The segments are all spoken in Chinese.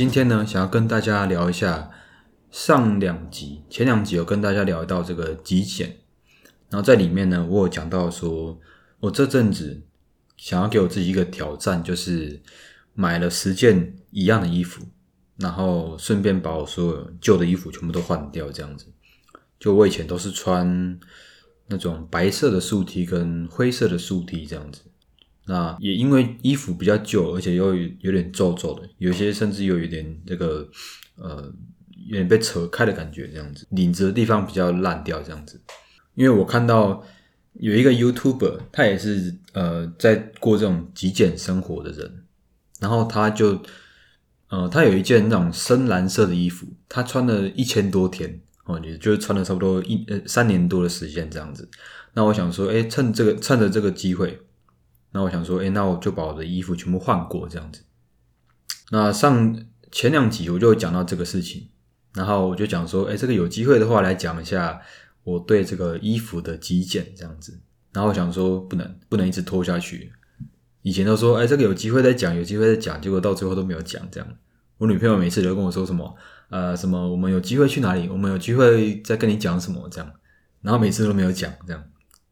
今天呢，想要跟大家聊一下上两集，前两集有跟大家聊到这个极简，然后在里面呢，我有讲到说，我这阵子想要给我自己一个挑战，就是买了十件一样的衣服，然后顺便把我所有旧的衣服全部都换掉，这样子。就我以前都是穿那种白色的素 T 跟灰色的素 T 这样子。那也因为衣服比较旧，而且又有点皱皱的，有些甚至又有点这个呃，有点被扯开的感觉，这样子，领子的地方比较烂掉，这样子。因为我看到有一个 YouTuber，他也是呃在过这种极简生活的人，然后他就呃他有一件那种深蓝色的衣服，他穿了一千多天哦，也就是穿了差不多一呃三年多的时间这样子。那我想说，哎，趁这个趁着这个机会。那我想说，哎，那我就把我的衣服全部换过这样子。那上前两集我就讲到这个事情，然后我就讲说，哎，这个有机会的话来讲一下我对这个衣服的极简这样子。然后我想说，不能不能一直拖下去。以前都说，哎，这个有机会再讲，有机会再讲，结果到最后都没有讲这样。我女朋友每次都跟我说什么，呃，什么我们有机会去哪里，我们有机会再跟你讲什么这样，然后每次都没有讲这样，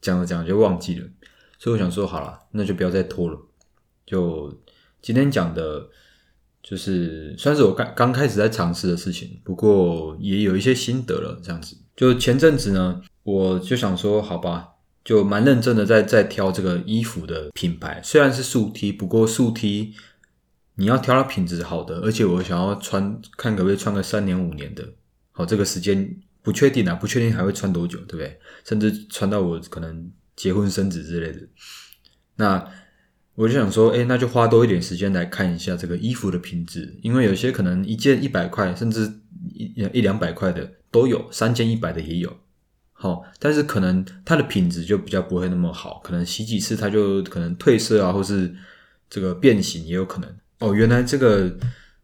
讲着讲就忘记了。所以我想说，好了，那就不要再拖了。就今天讲的，就是算是我刚刚开始在尝试的事情，不过也有一些心得了。这样子，就前阵子呢，我就想说，好吧，就蛮认真的在在挑这个衣服的品牌。虽然是素 T，不过素 T 你要挑到品质好的，而且我想要穿，看可不可以穿个三年五年的。好，这个时间不确定啊，不确定还会穿多久，对不对？甚至穿到我可能。结婚生子之类的，那我就想说，哎，那就花多一点时间来看一下这个衣服的品质，因为有些可能一件一百块，甚至一一两百块的都有，三件一百的也有，好，但是可能它的品质就比较不会那么好，可能洗几次它就可能褪色啊，或是这个变形也有可能。哦，原来这个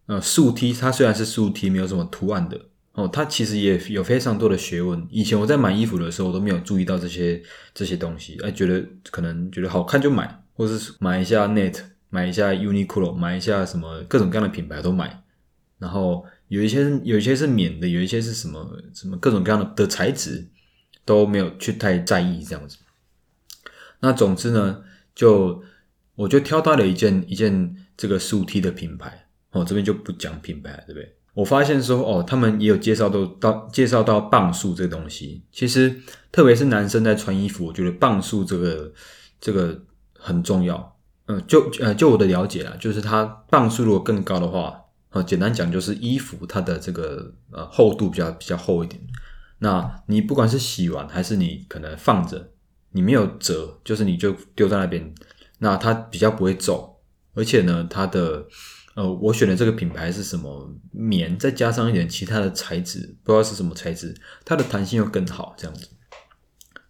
呃竖梯它虽然是竖梯，没有什么图案的。哦，它其实也有非常多的学问。以前我在买衣服的时候，我都没有注意到这些这些东西。哎，觉得可能觉得好看就买，或者是买一下 Net，买一下 Uniqlo，买一下什么各种各样的品牌都买。然后有一些有一些是免的，有一些是什么什么各种各样的的材质都没有去太在意这样子。那总之呢，就我就挑到了一件一件这个竖 T 的品牌。哦，这边就不讲品牌了，对不对？我发现说哦，他们也有介绍到到介绍到磅数这个东西。其实特别是男生在穿衣服，我觉得磅数这个这个很重要。嗯，就呃就我的了解啦，就是它磅数如果更高的话，呃，简单讲就是衣服它的这个呃厚度比较比较厚一点。那你不管是洗完还是你可能放着，你没有折，就是你就丢在那边，那它比较不会皱，而且呢，它的。呃，我选的这个品牌是什么棉，再加上一点其他的材质，不知道是什么材质，它的弹性又更好，这样子。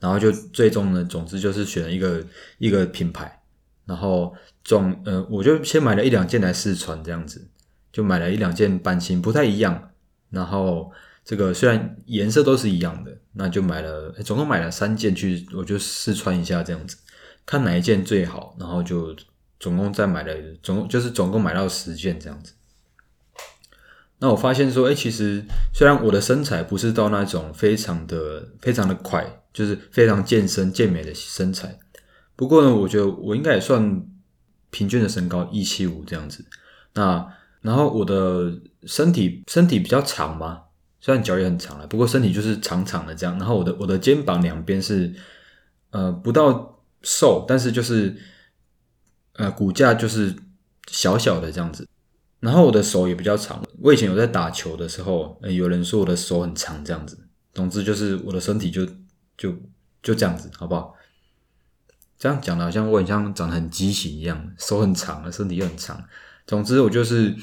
然后就最终呢，总之就是选了一个一个品牌，然后总呃，我就先买了一两件来试穿，这样子，就买了一两件版型不太一样，然后这个虽然颜色都是一样的，那就买了，总共买了三件去，我就试穿一下这样子，看哪一件最好，然后就。总共再买了，总共就是总共买到十件这样子。那我发现说，哎，其实虽然我的身材不是到那种非常的非常的快，就是非常健身健美的身材，不过呢，我觉得我应该也算平均的身高一七五这样子。那然后我的身体身体比较长嘛，虽然脚也很长了，不过身体就是长长的这样。然后我的我的肩膀两边是呃不到瘦，但是就是。呃，骨架就是小小的这样子，然后我的手也比较长。我以前有在打球的时候，有人说我的手很长这样子。总之就是我的身体就就就这样子，好不好？这样讲的好像我很像长得很畸形一样，手很长，身体又很长。总之我就是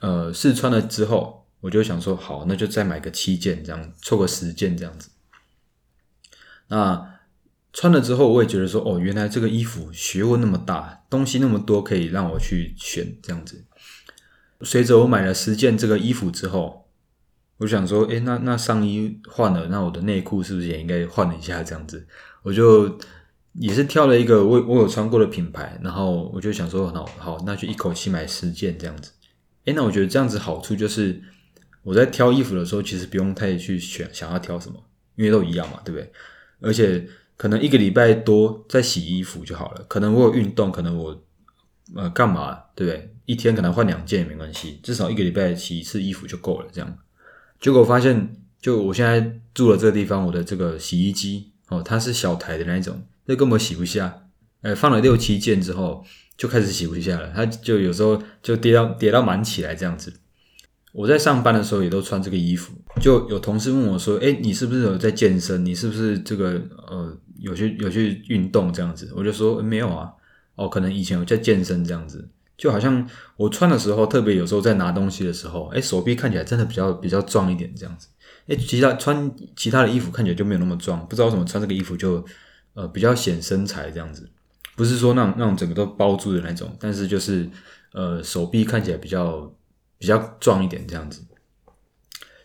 呃试穿了之后，我就想说好，那就再买个七件这样，凑个十件这样子。那。穿了之后，我也觉得说，哦，原来这个衣服学问那么大，东西那么多，可以让我去选这样子。随着我买了十件这个衣服之后，我想说，哎，那那上衣换了，那我的内裤是不是也应该换了一下这样子？我就也是挑了一个我我有穿过的品牌，然后我就想说，好好，那就一口气买十件这样子。诶，那我觉得这样子好处就是我在挑衣服的时候，其实不用太去选想要挑什么，因为都一样嘛，对不对？而且可能一个礼拜多再洗衣服就好了。可能我有运动，可能我呃干嘛，对不对？一天可能换两件也没关系，至少一个礼拜洗一次衣服就够了。这样，结果发现，就我现在住的这个地方，我的这个洗衣机哦，它是小台的那一种。那根本洗不下，呃，放了六七件之后就开始洗不下了，它就有时候就跌到跌到满起来这样子。我在上班的时候也都穿这个衣服，就有同事问我说：“哎，你是不是有在健身？你是不是这个呃有去有去运动这样子？”我就说没有啊，哦，可能以前有在健身这样子，就好像我穿的时候，特别有时候在拿东西的时候，哎，手臂看起来真的比较比较壮一点这样子。哎，其他穿其他的衣服看起来就没有那么壮，不知道为什么穿这个衣服就。呃，比较显身材这样子，不是说那种那种整个都包住的那种，但是就是呃手臂看起来比较比较壮一点这样子，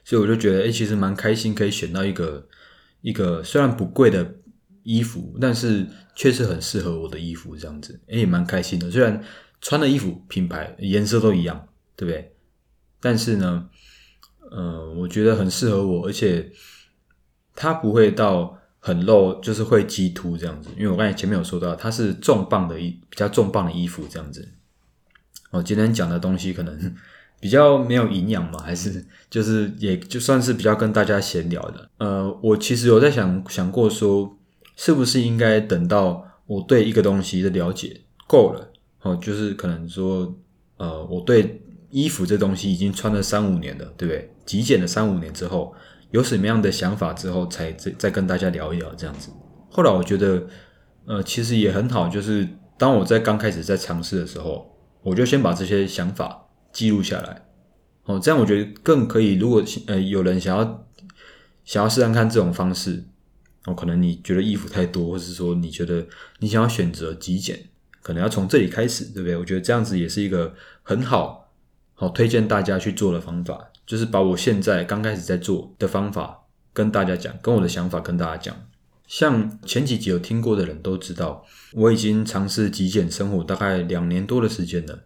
所以我就觉得哎，其实蛮开心，可以选到一个一个虽然不贵的衣服，但是确实很适合我的衣服这样子，哎，也蛮开心的。虽然穿的衣服品牌颜色都一样，对不对？但是呢，呃，我觉得很适合我，而且它不会到。很露，就是会激突这样子，因为我刚才前面有说到，它是重磅的衣，比较重磅的衣服这样子。我，今天讲的东西可能比较没有营养嘛，还是就是也就算是比较跟大家闲聊的。呃，我其实有在想想过说，是不是应该等到我对一个东西的了解够了，哦，就是可能说，呃，我对衣服这东西已经穿了三五年了，对不对？极简了三五年之后。有什么样的想法之后，才再再跟大家聊一聊这样子。后来我觉得，呃，其实也很好，就是当我在刚开始在尝试的时候，我就先把这些想法记录下来。哦，这样我觉得更可以。如果呃有人想要想要试看看这种方式，哦，可能你觉得衣服太多，或者是说你觉得你想要选择极简，可能要从这里开始，对不对？我觉得这样子也是一个很好好推荐大家去做的方法。就是把我现在刚开始在做的方法跟大家讲，跟我的想法跟大家讲。像前几集有听过的人都知道，我已经尝试极简生活大概两年多的时间了。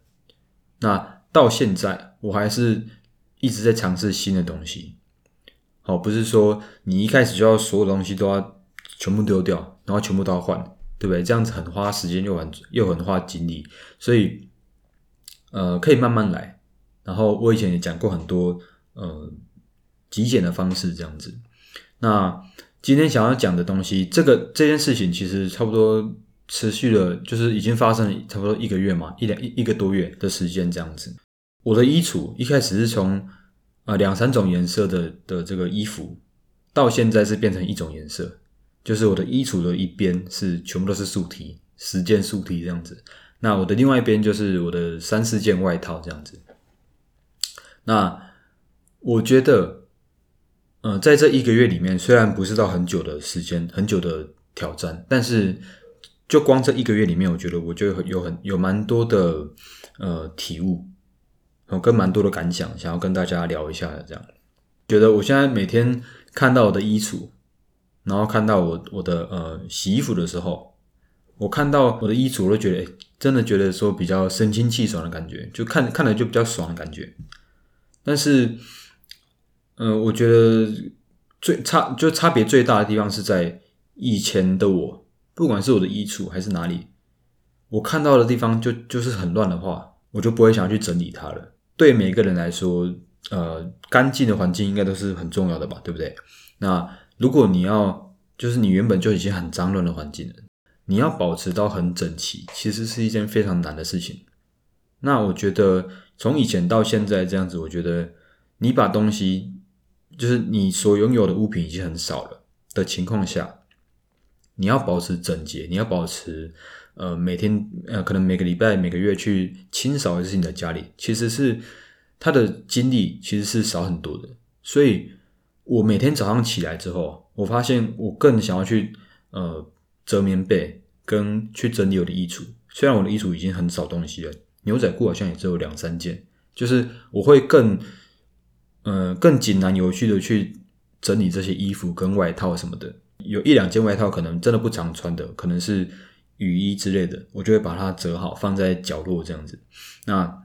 那到现在我还是一直在尝试新的东西。好，不是说你一开始就要所有东西都要全部丢掉，然后全部都要换，对不对？这样子很花时间又很又很花精力，所以呃，可以慢慢来。然后我以前也讲过很多。呃，极简的方式这样子。那今天想要讲的东西，这个这件事情其实差不多持续了，就是已经发生了差不多一个月嘛，一两一一个多月的时间这样子。我的衣橱一开始是从啊两三种颜色的的这个衣服，到现在是变成一种颜色，就是我的衣橱的一边是全部都是素 T，十件素 T 这样子。那我的另外一边就是我的三四件外套这样子。那我觉得，呃，在这一个月里面，虽然不是到很久的时间、很久的挑战，但是就光这一个月里面，我觉得我就有很有蛮多的呃体悟，我跟蛮多的感想，想要跟大家聊一下。这样，觉得我现在每天看到我的衣橱，然后看到我我的呃洗衣服的时候，我看到我的衣橱，我都觉得真的觉得说比较神清气爽的感觉，就看看了就比较爽的感觉，但是。嗯，我觉得最差就差别最大的地方是在以前的我，不管是我的衣橱还是哪里，我看到的地方就就是很乱的话，我就不会想要去整理它了。对每个人来说，呃，干净的环境应该都是很重要的吧，对不对？那如果你要就是你原本就已经很脏乱的环境了，你要保持到很整齐，其实是一件非常难的事情。那我觉得从以前到现在这样子，我觉得你把东西。就是你所拥有的物品已经很少了的情况下，你要保持整洁，你要保持呃每天呃可能每个礼拜每个月去清扫一次你的家里，其实是它的精力其实是少很多的。所以我每天早上起来之后，我发现我更想要去呃折棉被跟去整理我的衣橱。虽然我的衣橱已经很少东西了，牛仔裤好像也只有两三件，就是我会更。呃，更井然有序的去整理这些衣服跟外套什么的，有一两件外套可能真的不常穿的，可能是雨衣之类的，我就会把它折好放在角落这样子。那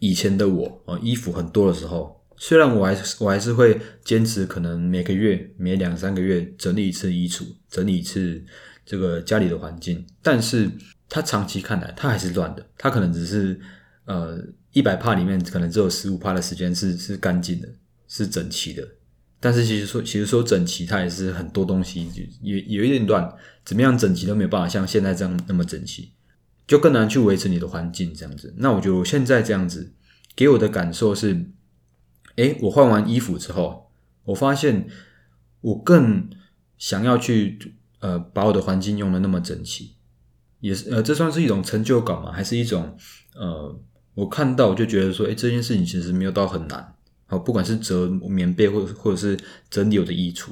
以前的我呃，衣服很多的时候，虽然我还是我还是会坚持，可能每个月每两三个月整理一次衣橱，整理一次这个家里的环境，但是它长期看来，它还是乱的。它可能只是呃一百帕里面可能只有十五帕的时间是是干净的，是整齐的。但是其实说其实说整齐，它也是很多东西就有有一点乱，怎么样整齐都没有办法像现在这样那么整齐，就更难去维持你的环境这样子。那我觉得我现在这样子给我的感受是。哎，我换完衣服之后，我发现我更想要去呃把我的环境用的那么整齐，也是呃这算是一种成就感吗？还是一种呃我看到我就觉得说，哎这件事情其实没有到很难。好，不管是折棉被或者或者是整理我的衣橱，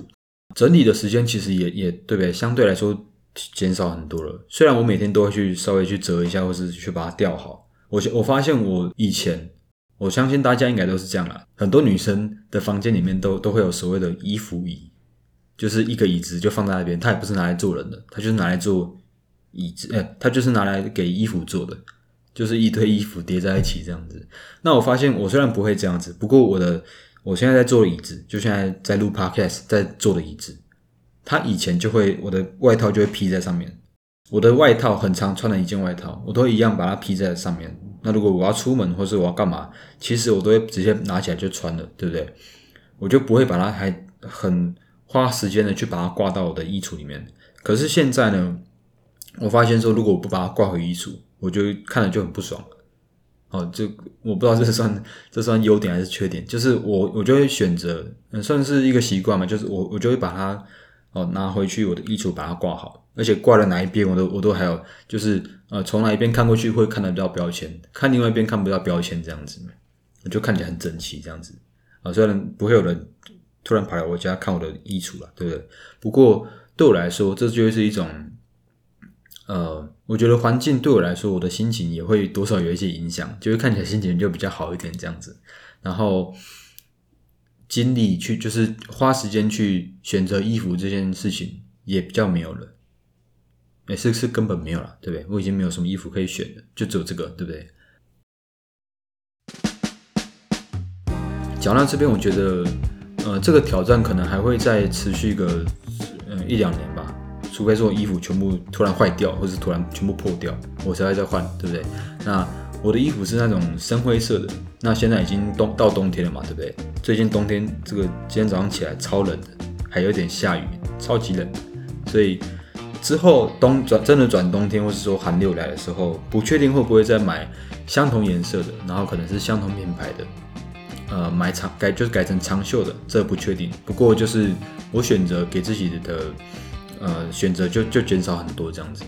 整理的时间其实也也对不对？相对来说减少很多了。虽然我每天都会去稍微去折一下，或是去把它吊好，我我发现我以前。我相信大家应该都是这样啦。很多女生的房间里面都都会有所谓的衣服椅，就是一个椅子就放在那边，它也不是拿来坐人的，它就是拿来做椅子，哎，它就是拿来给衣服坐的，就是一堆衣服叠在一起这样子。那我发现我虽然不会这样子，不过我的我现在在坐的椅子，就现在在录 podcast 在坐的椅子，它以前就会我的外套就会披在上面，我的外套很常穿的一件外套，我都一样把它披在上面。那如果我要出门，或是我要干嘛，其实我都会直接拿起来就穿了，对不对？我就不会把它还很花时间的去把它挂到我的衣橱里面。可是现在呢，我发现说，如果我不把它挂回衣橱，我就看了就很不爽。哦，就我不知道这算这算优点还是缺点，就是我我就会选择，嗯，算是一个习惯嘛，就是我我就会把它哦拿回去我的衣橱把它挂好。而且挂在哪一边，我都我都还有，就是呃，从哪一边看过去会看得到标签，看另外一边看不到标签，这样子，就看起来很整齐，这样子啊。虽然不会有人突然跑来我家看我的衣橱了，对不对？不过对我来说，这就是一种，呃，我觉得环境对我来说，我的心情也会多少有一些影响，就会看起来心情就比较好一点，这样子。然后精力去，就是花时间去选择衣服这件事情也比较没有了。哎，是是根本没有了，对不对？我已经没有什么衣服可以选了，就只有这个，对不对？讲到这边，我觉得，呃，这个挑战可能还会再持续个，嗯，一两年。除非说衣服全部突然坏掉，或是突然全部破掉，我才会再换，对不对？那我的衣服是那种深灰色的，那现在已经冬到冬天了嘛，对不对？最近冬天这个今天早上起来超冷的，还有点下雨，超级冷，所以。之后冬转真的转冬天，或是说寒流来的时候，不确定会不会再买相同颜色的，然后可能是相同品牌的，呃，买长改就是改成长袖的，这不确定。不过就是我选择给自己的呃选择就就减少很多这样子，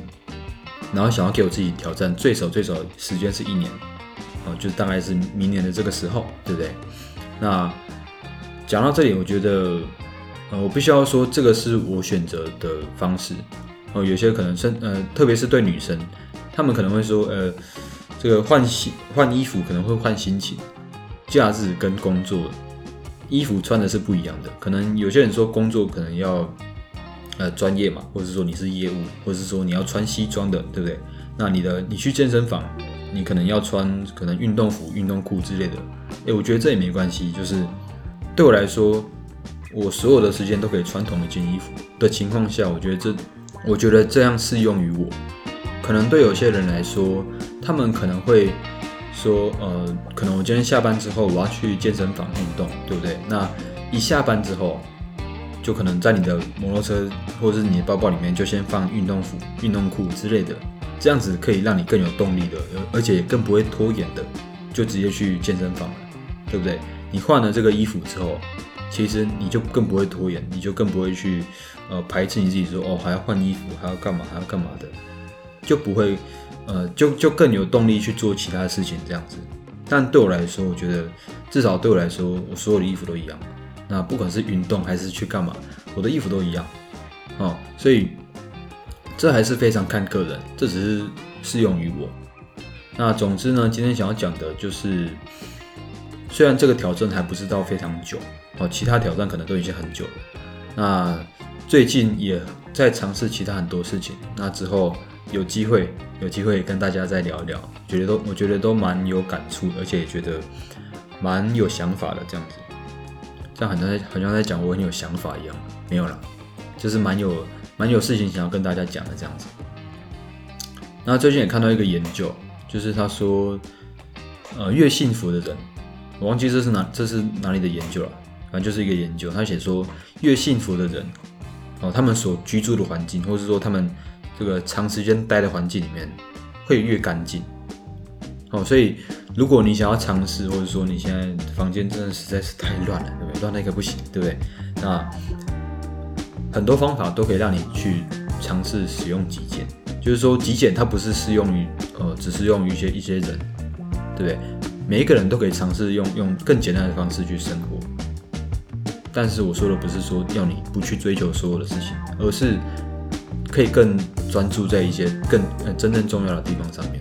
然后想要给我自己挑战，最少最少时间是一年，哦，就大概是明年的这个时候，对不对？那讲到这里，我觉得呃，我必须要说，这个是我选择的方式。哦，有些可能身呃，特别是对女生，她们可能会说，呃，这个换洗换衣服可能会换心情，假日跟工作衣服穿的是不一样的。可能有些人说工作可能要呃专业嘛，或者说你是业务，或者是说你要穿西装的，对不对？那你的你去健身房，你可能要穿可能运动服、运动裤之类的。诶，我觉得这也没关系，就是对我来说，我所有的时间都可以穿同一件衣服的情况下，我觉得这。我觉得这样适用于我，可能对有些人来说，他们可能会说，呃，可能我今天下班之后我要去健身房运动，对不对？那一下班之后，就可能在你的摩托车或者是你的包包里面就先放运动服、运动裤之类的，这样子可以让你更有动力的，而且更不会拖延的，就直接去健身房了，对不对？你换了这个衣服之后。其实你就更不会拖延，你就更不会去呃排斥你自己说哦还要换衣服还要干嘛还要干嘛的，就不会呃就就更有动力去做其他的事情这样子。但对我来说，我觉得至少对我来说，我所有的衣服都一样。那不管是运动还是去干嘛，我的衣服都一样哦。所以这还是非常看个人，这只是适用于我。那总之呢，今天想要讲的就是，虽然这个挑战还不是到非常久。哦，其他挑战可能都已经很久了。那最近也在尝试其他很多事情。那之后有机会有机会跟大家再聊一聊，觉得都我觉得都蛮有感触，而且也觉得蛮有想法的这样子。这样很像在好像在讲我很有想法一样，没有啦，就是蛮有蛮有事情想要跟大家讲的这样子。那最近也看到一个研究，就是他说，呃，越幸福的人，我忘记这是哪这是哪里的研究了，反正就是一个研究，他写说越幸福的人，哦，他们所居住的环境，或是说他们这个长时间待的环境里面会越干净。哦，所以如果你想要尝试，或者说你现在房间真的实在是太乱了，对不对？乱到一个不行，对不对？那很多方法都可以让你去尝试使用极简。就是说，极简它不是适用于呃，只适用于一些一些人，对不对？每一个人都可以尝试用用更简单的方式去生活。但是我说的不是说要你不去追求所有的事情，而是可以更专注在一些更真正重要的地方上面。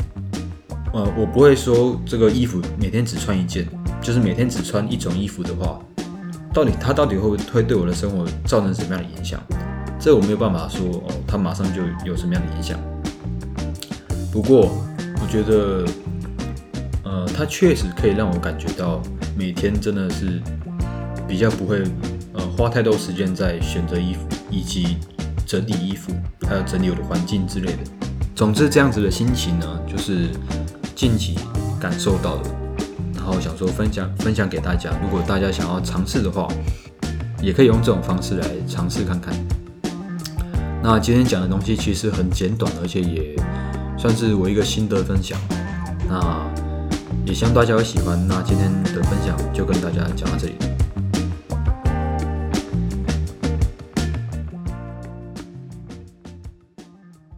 呃，我不会说这个衣服每天只穿一件，就是每天只穿一种衣服的话，到底它到底会会对我的生活造成什么样的影响？这我没有办法说哦，它马上就有什么样的影响。不过，我觉得，呃，它确实可以让我感觉到每天真的是比较不会，呃，花太多时间在选择衣服以及整理衣服，还有整理我的环境之类的。总之，这样子的心情呢，就是近期感受到的，然后想说分享分享给大家。如果大家想要尝试的话，也可以用这种方式来尝试看看。那今天讲的东西其实很简短，而且也。算是我一个心得分享，那也希望大家会喜欢。那今天的分享就跟大家讲到这里。